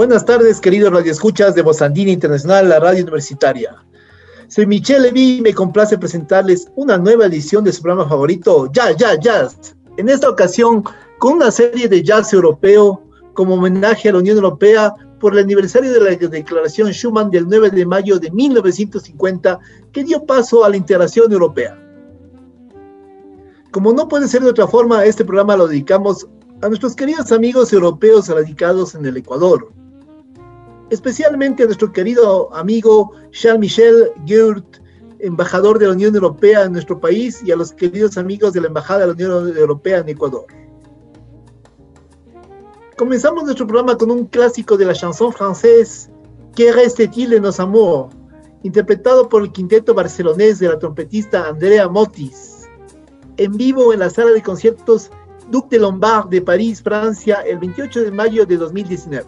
Buenas tardes, queridos radioescuchas de Bozandina Internacional, la radio universitaria. Soy Michelle Levy y me complace presentarles una nueva edición de su programa favorito, Jazz, Jazz, Jazz. En esta ocasión, con una serie de jazz europeo como homenaje a la Unión Europea por el aniversario de la Declaración Schuman del 9 de mayo de 1950, que dio paso a la integración europea. Como no puede ser de otra forma, este programa lo dedicamos a nuestros queridos amigos europeos radicados en el Ecuador, especialmente a nuestro querido amigo Charles-Michel Geurt, embajador de la Unión Europea en nuestro país, y a los queridos amigos de la Embajada de la Unión Europea en Ecuador. Comenzamos nuestro programa con un clásico de la chanson française, Que reste-t-il nos amours, interpretado por el quinteto barcelonés de la trompetista Andrea Motis, en vivo en la sala de conciertos Duc de Lombard de París, Francia, el 28 de mayo de 2019.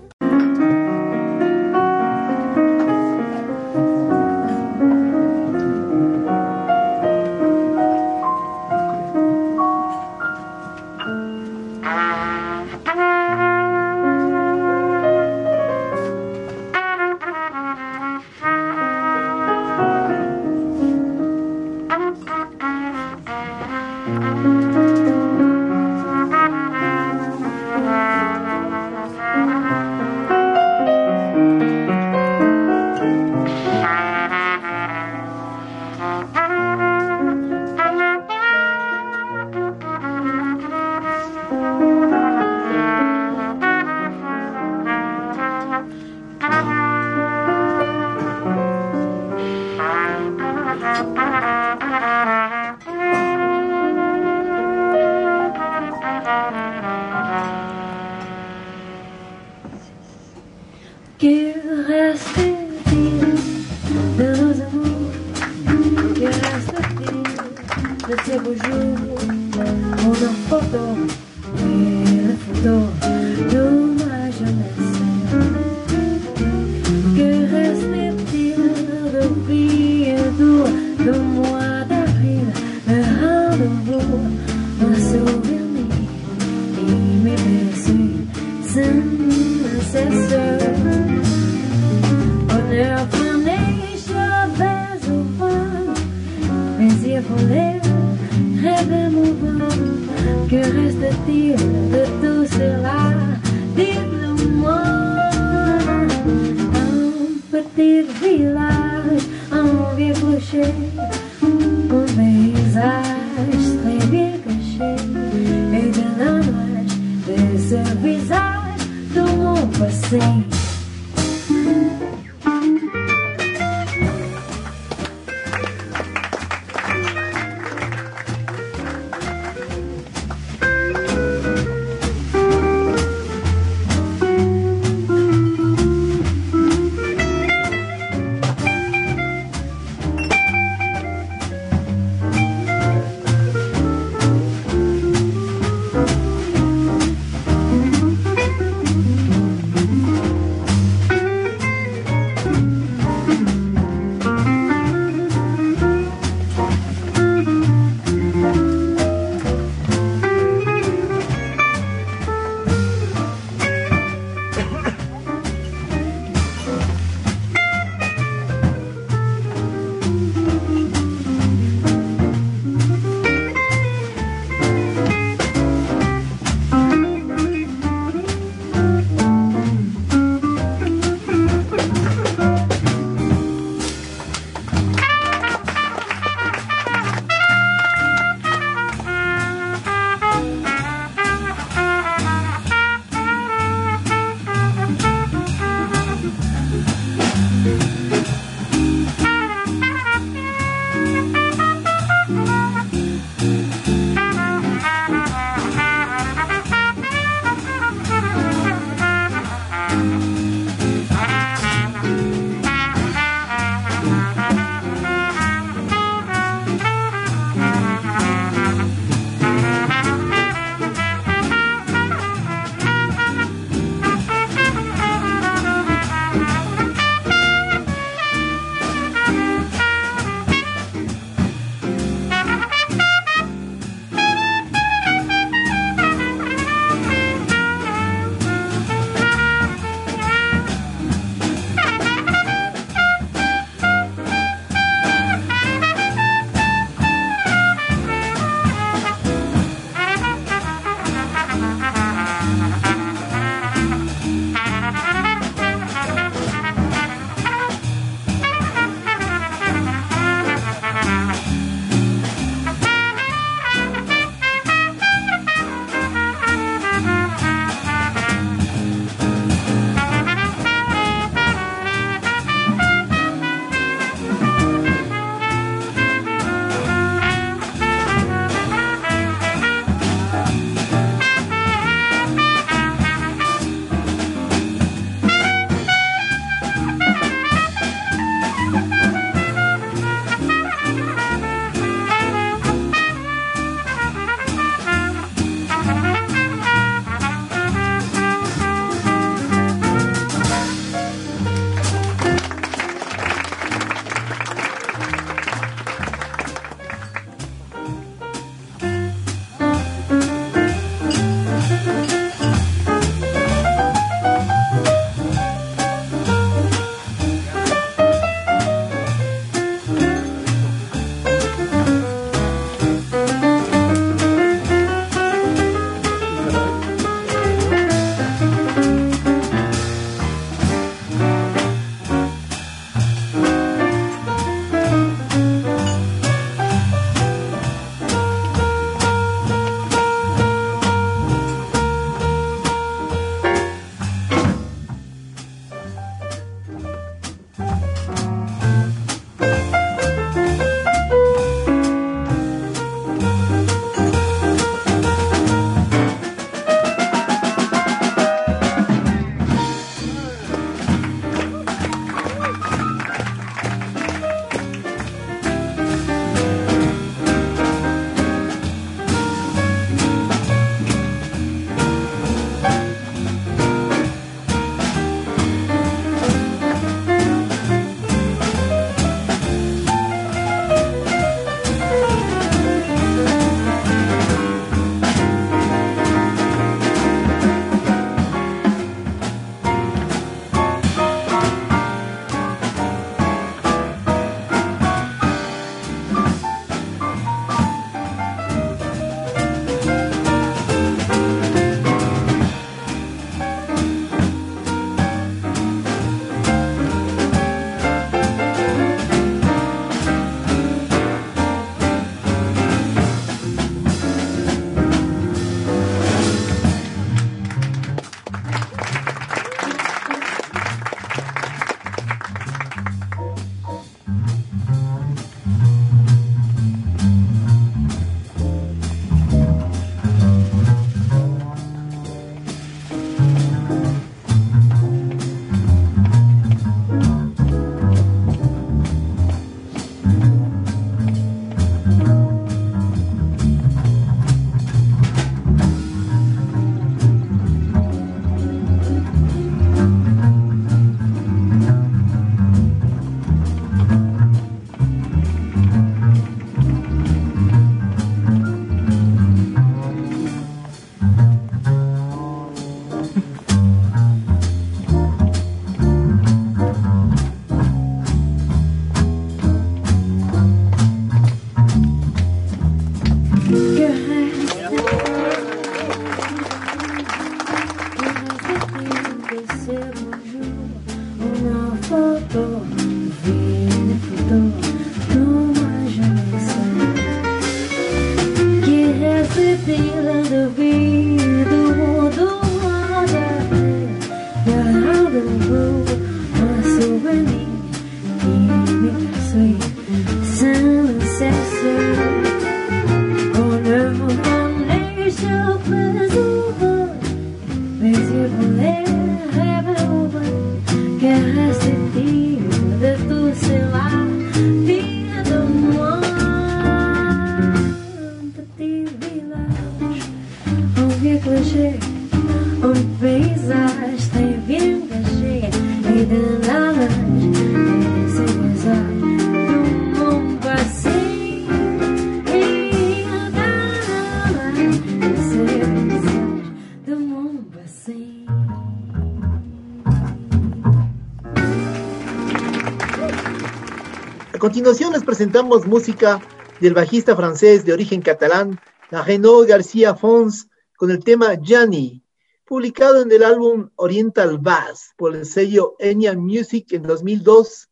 Continuación les presentamos música del bajista francés de origen catalán, Renaud García Fons, con el tema Gianni, publicado en el álbum Oriental Bass por el sello Enya Music en 2002,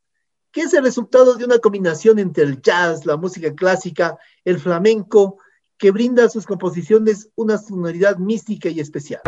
que es el resultado de una combinación entre el jazz, la música clásica, el flamenco, que brinda a sus composiciones una sonoridad mística y especial.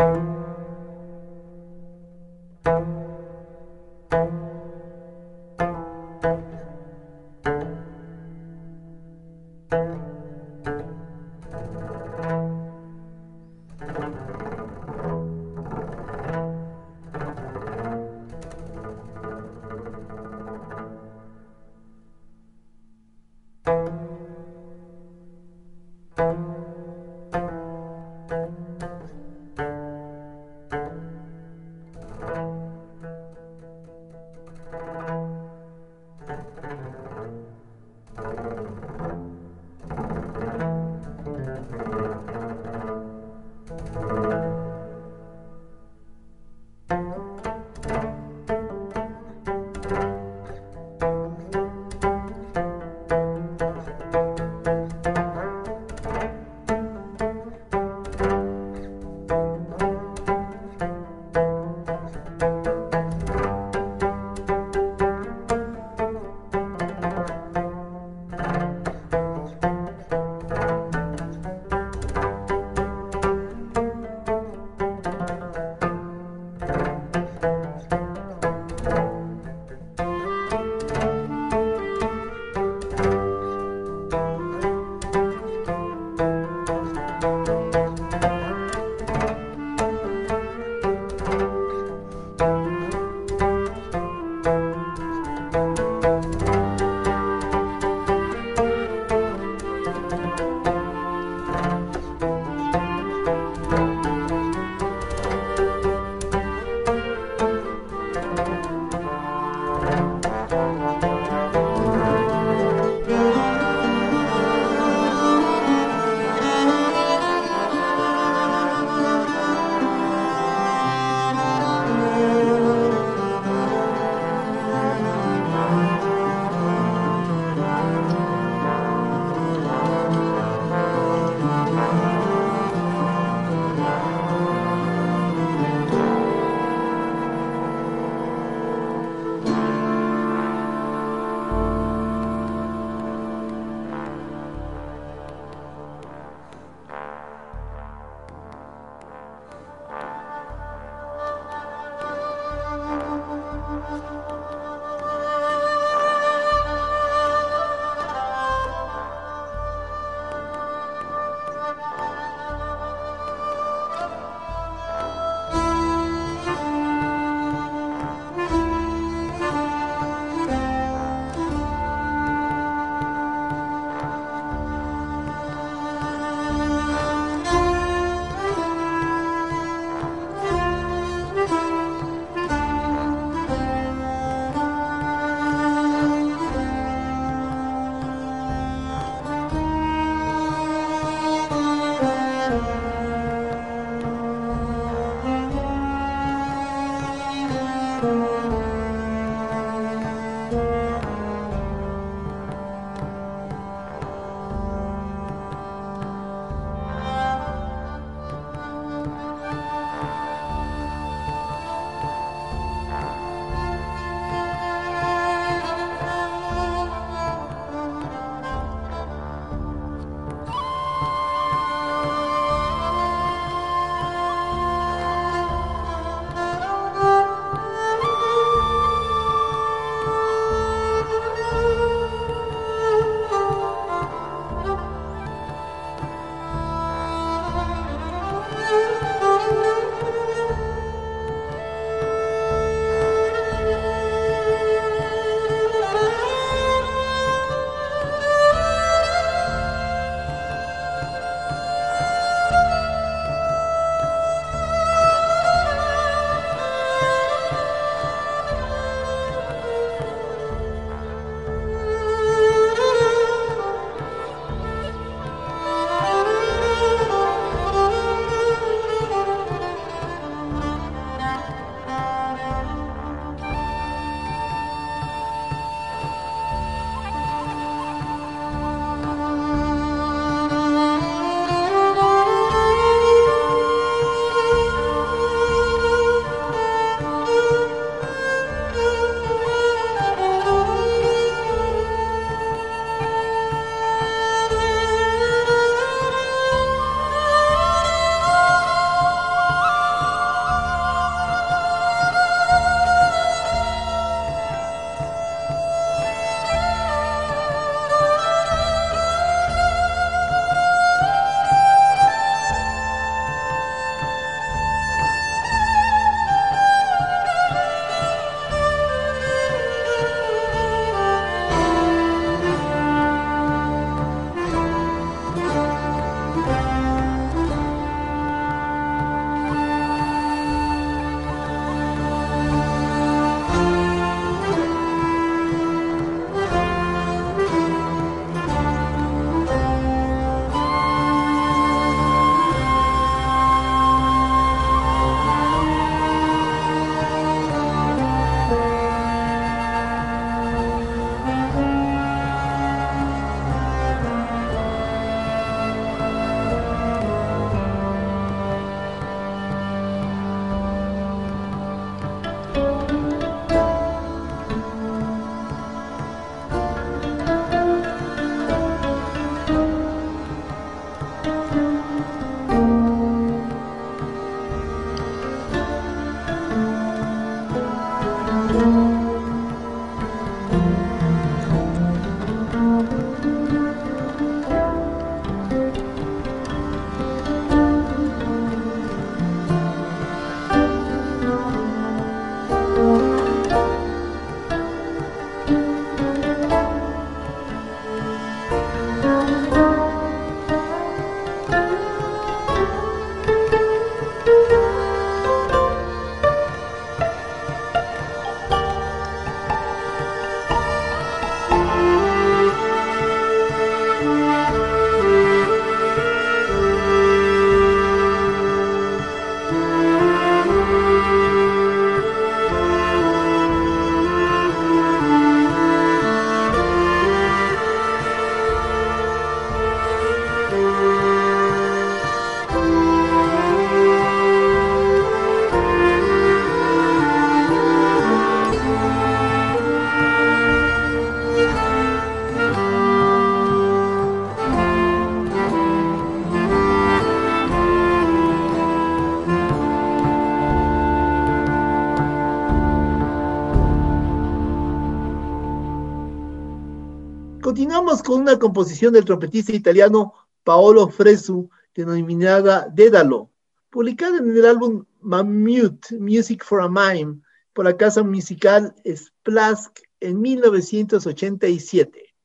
Una composición del trompetista italiano Paolo Fresu, denominada Dédalo, publicada en el álbum Mamute, Music for a Mime, por la casa musical Splask en 1987.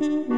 Mm-hmm.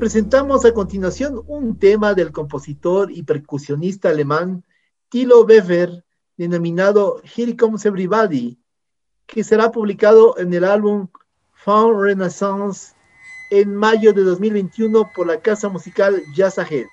Presentamos a continuación un tema del compositor y percusionista alemán Tilo Weber, denominado Here Comes Everybody, que será publicado en el álbum Found Renaissance en mayo de 2021 por la casa musical Jazz Ahead.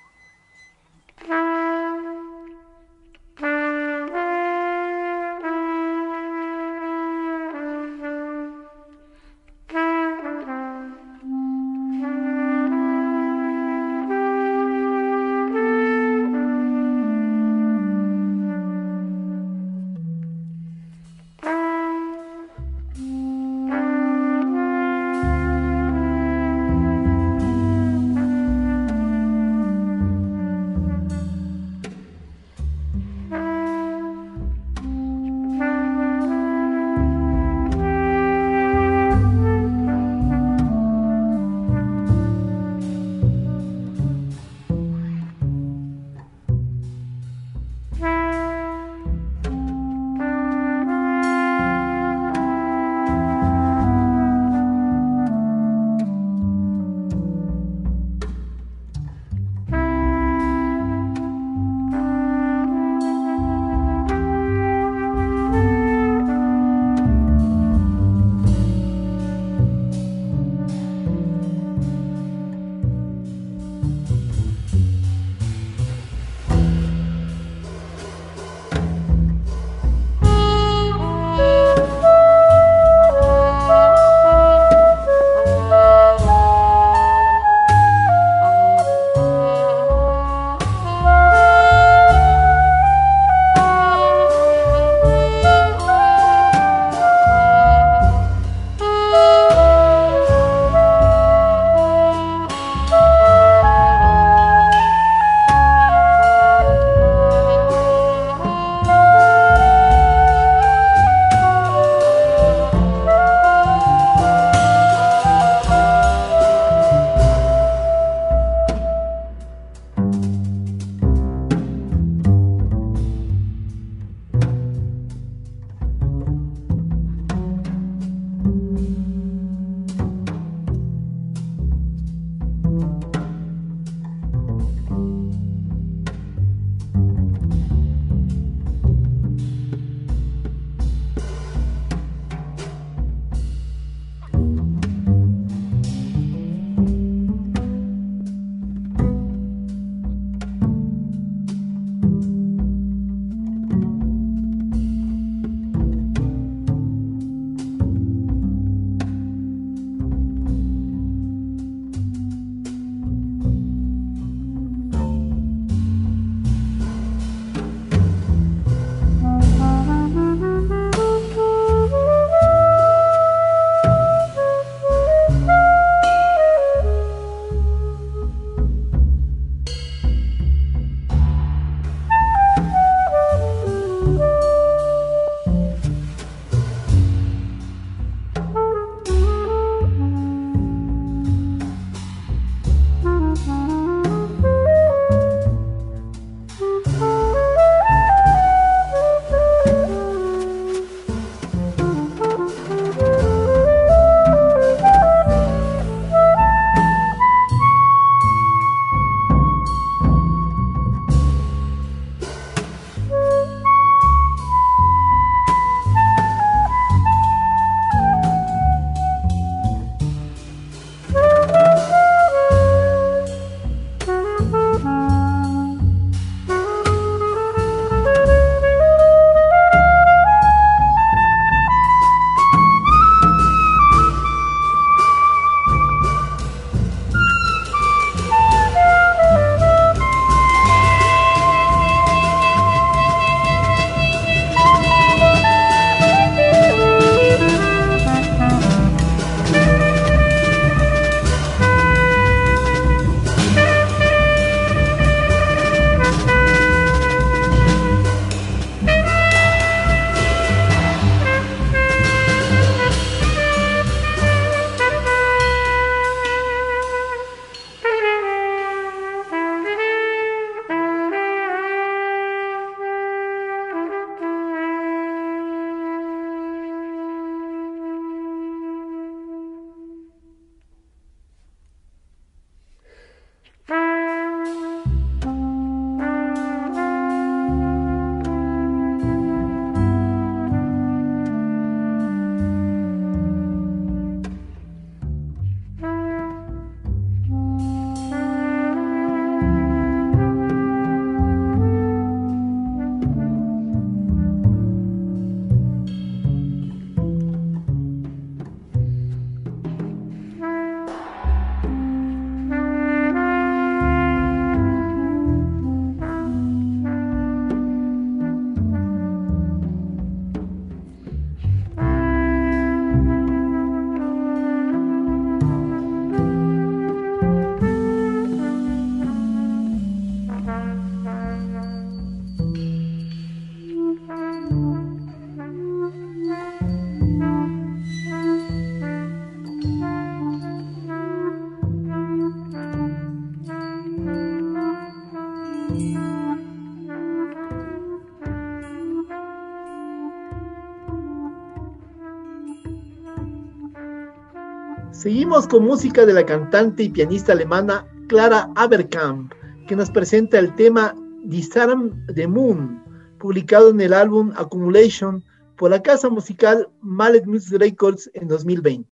Con música de la cantante y pianista alemana Clara Aberkamp, que nos presenta el tema Disarm the Moon, publicado en el álbum Accumulation por la casa musical Mallet Music Records en 2020.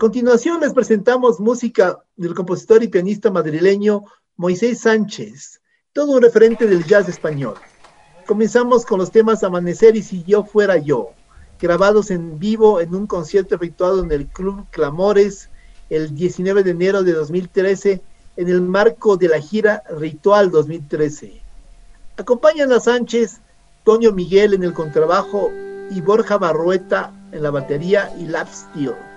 Continuación les presentamos música del compositor y pianista madrileño Moisés Sánchez, todo un referente del jazz español. Comenzamos con los temas Amanecer y Si yo fuera yo, grabados en vivo en un concierto efectuado en el Club Clamores el 19 de enero de 2013 en el marco de la gira Ritual 2013. Acompañan a Sánchez, Toño Miguel en el contrabajo y Borja Barrueta en la batería y lap steel.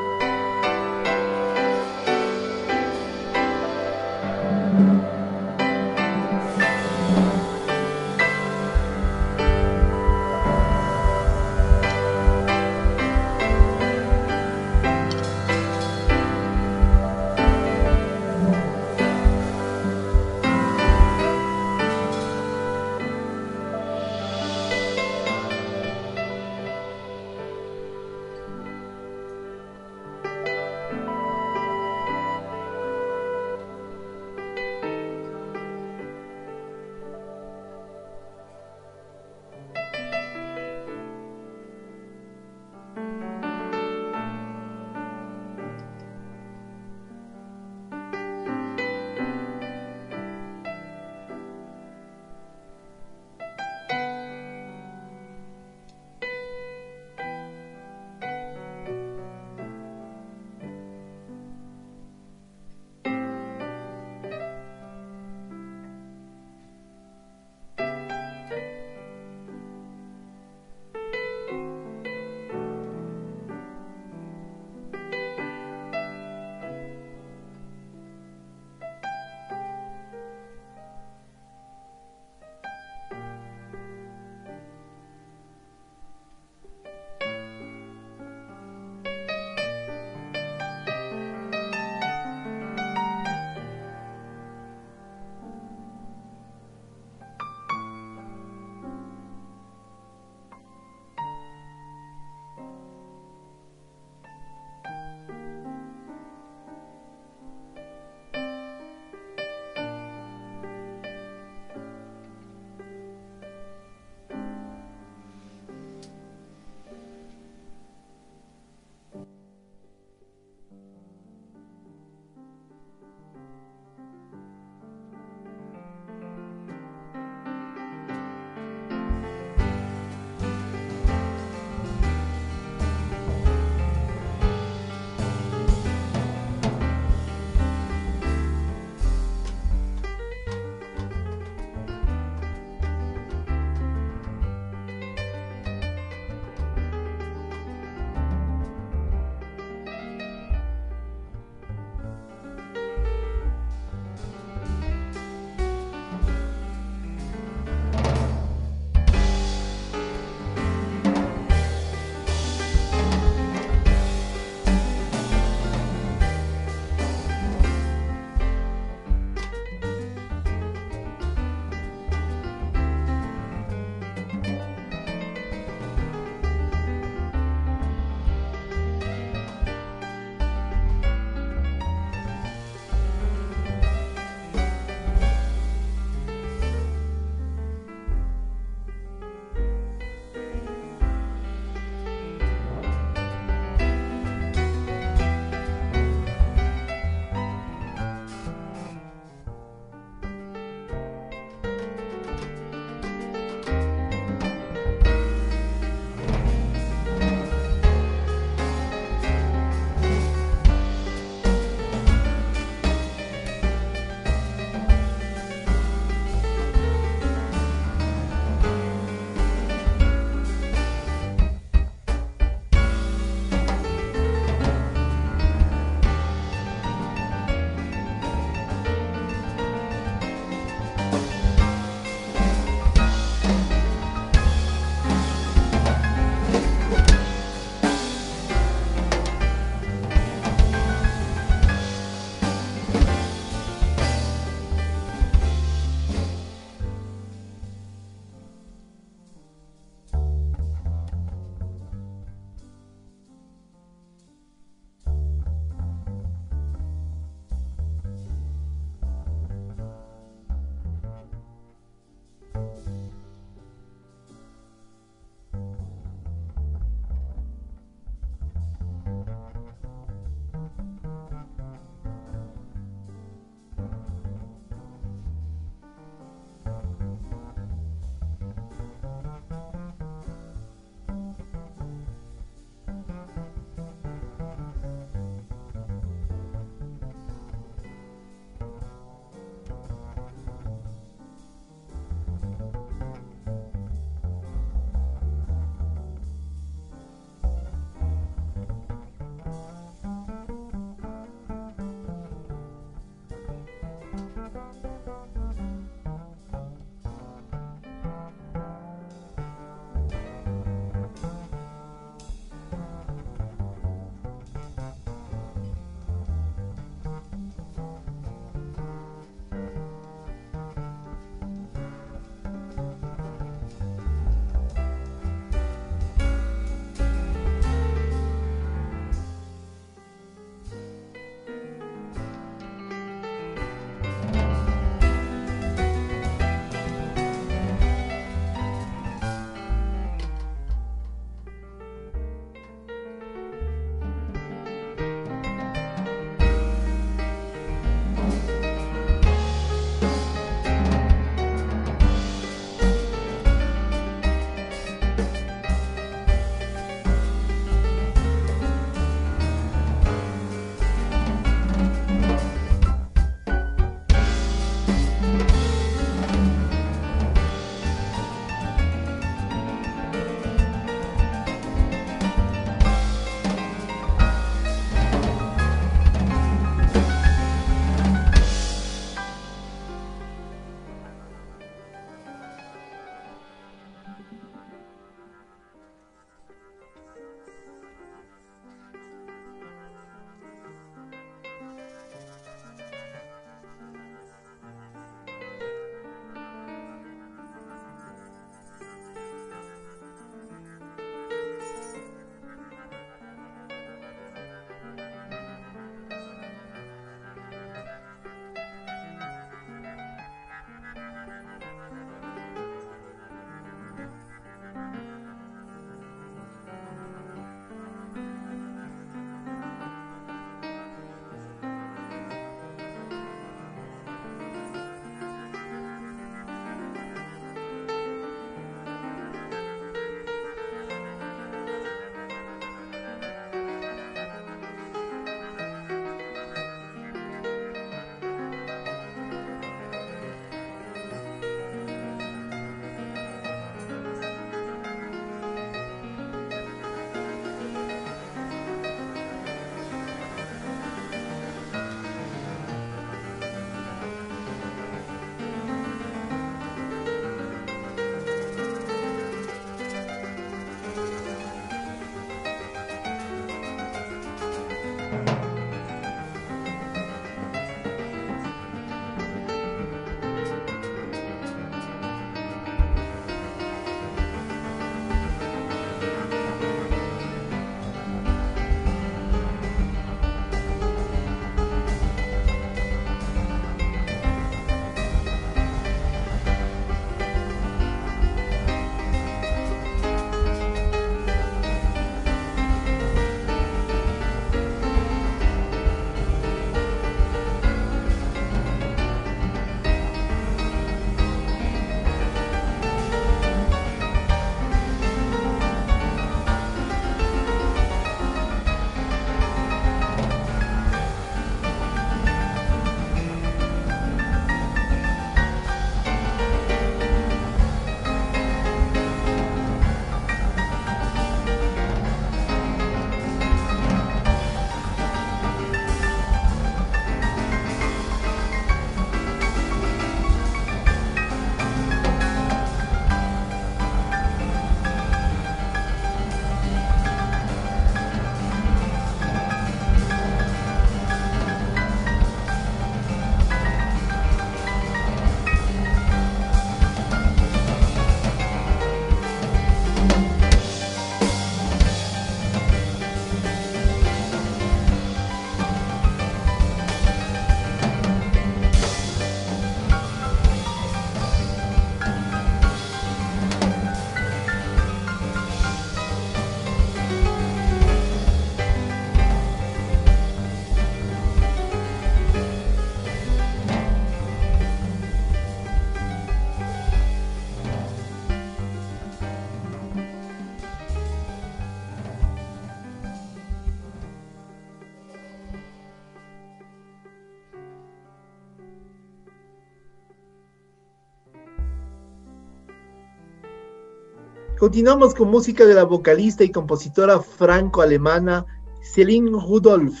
Continuamos con música de la vocalista y compositora franco-alemana Celine Rudolph.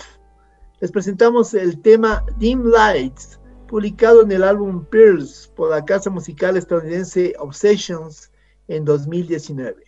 Les presentamos el tema Dim Lights, publicado en el álbum Pearls por la casa musical estadounidense Obsessions en 2019.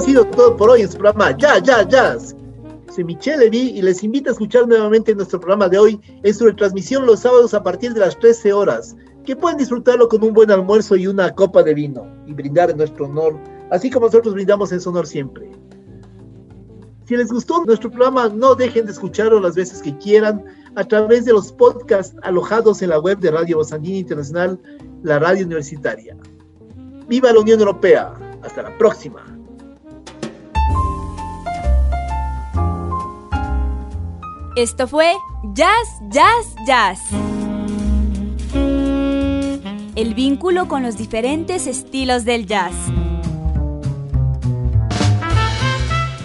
Ha sido todo por hoy en su programa Ya, Ya, Jazz. Soy Michelle Levy y les invito a escuchar nuevamente nuestro programa de hoy en su retransmisión los sábados a partir de las 13 horas, que pueden disfrutarlo con un buen almuerzo y una copa de vino y brindar en nuestro honor, así como nosotros brindamos en su honor siempre. Si les gustó nuestro programa, no dejen de escucharlo las veces que quieran a través de los podcasts alojados en la web de Radio Bosandina Internacional, la radio universitaria. ¡Viva la Unión Europea! Hasta la próxima. Esto fue Jazz, Jazz, Jazz. El vínculo con los diferentes estilos del jazz.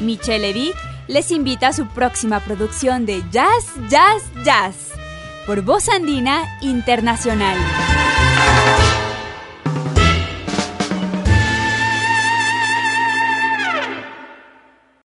Michelle Vic les invita a su próxima producción de Jazz, Jazz, Jazz por Voz Andina Internacional.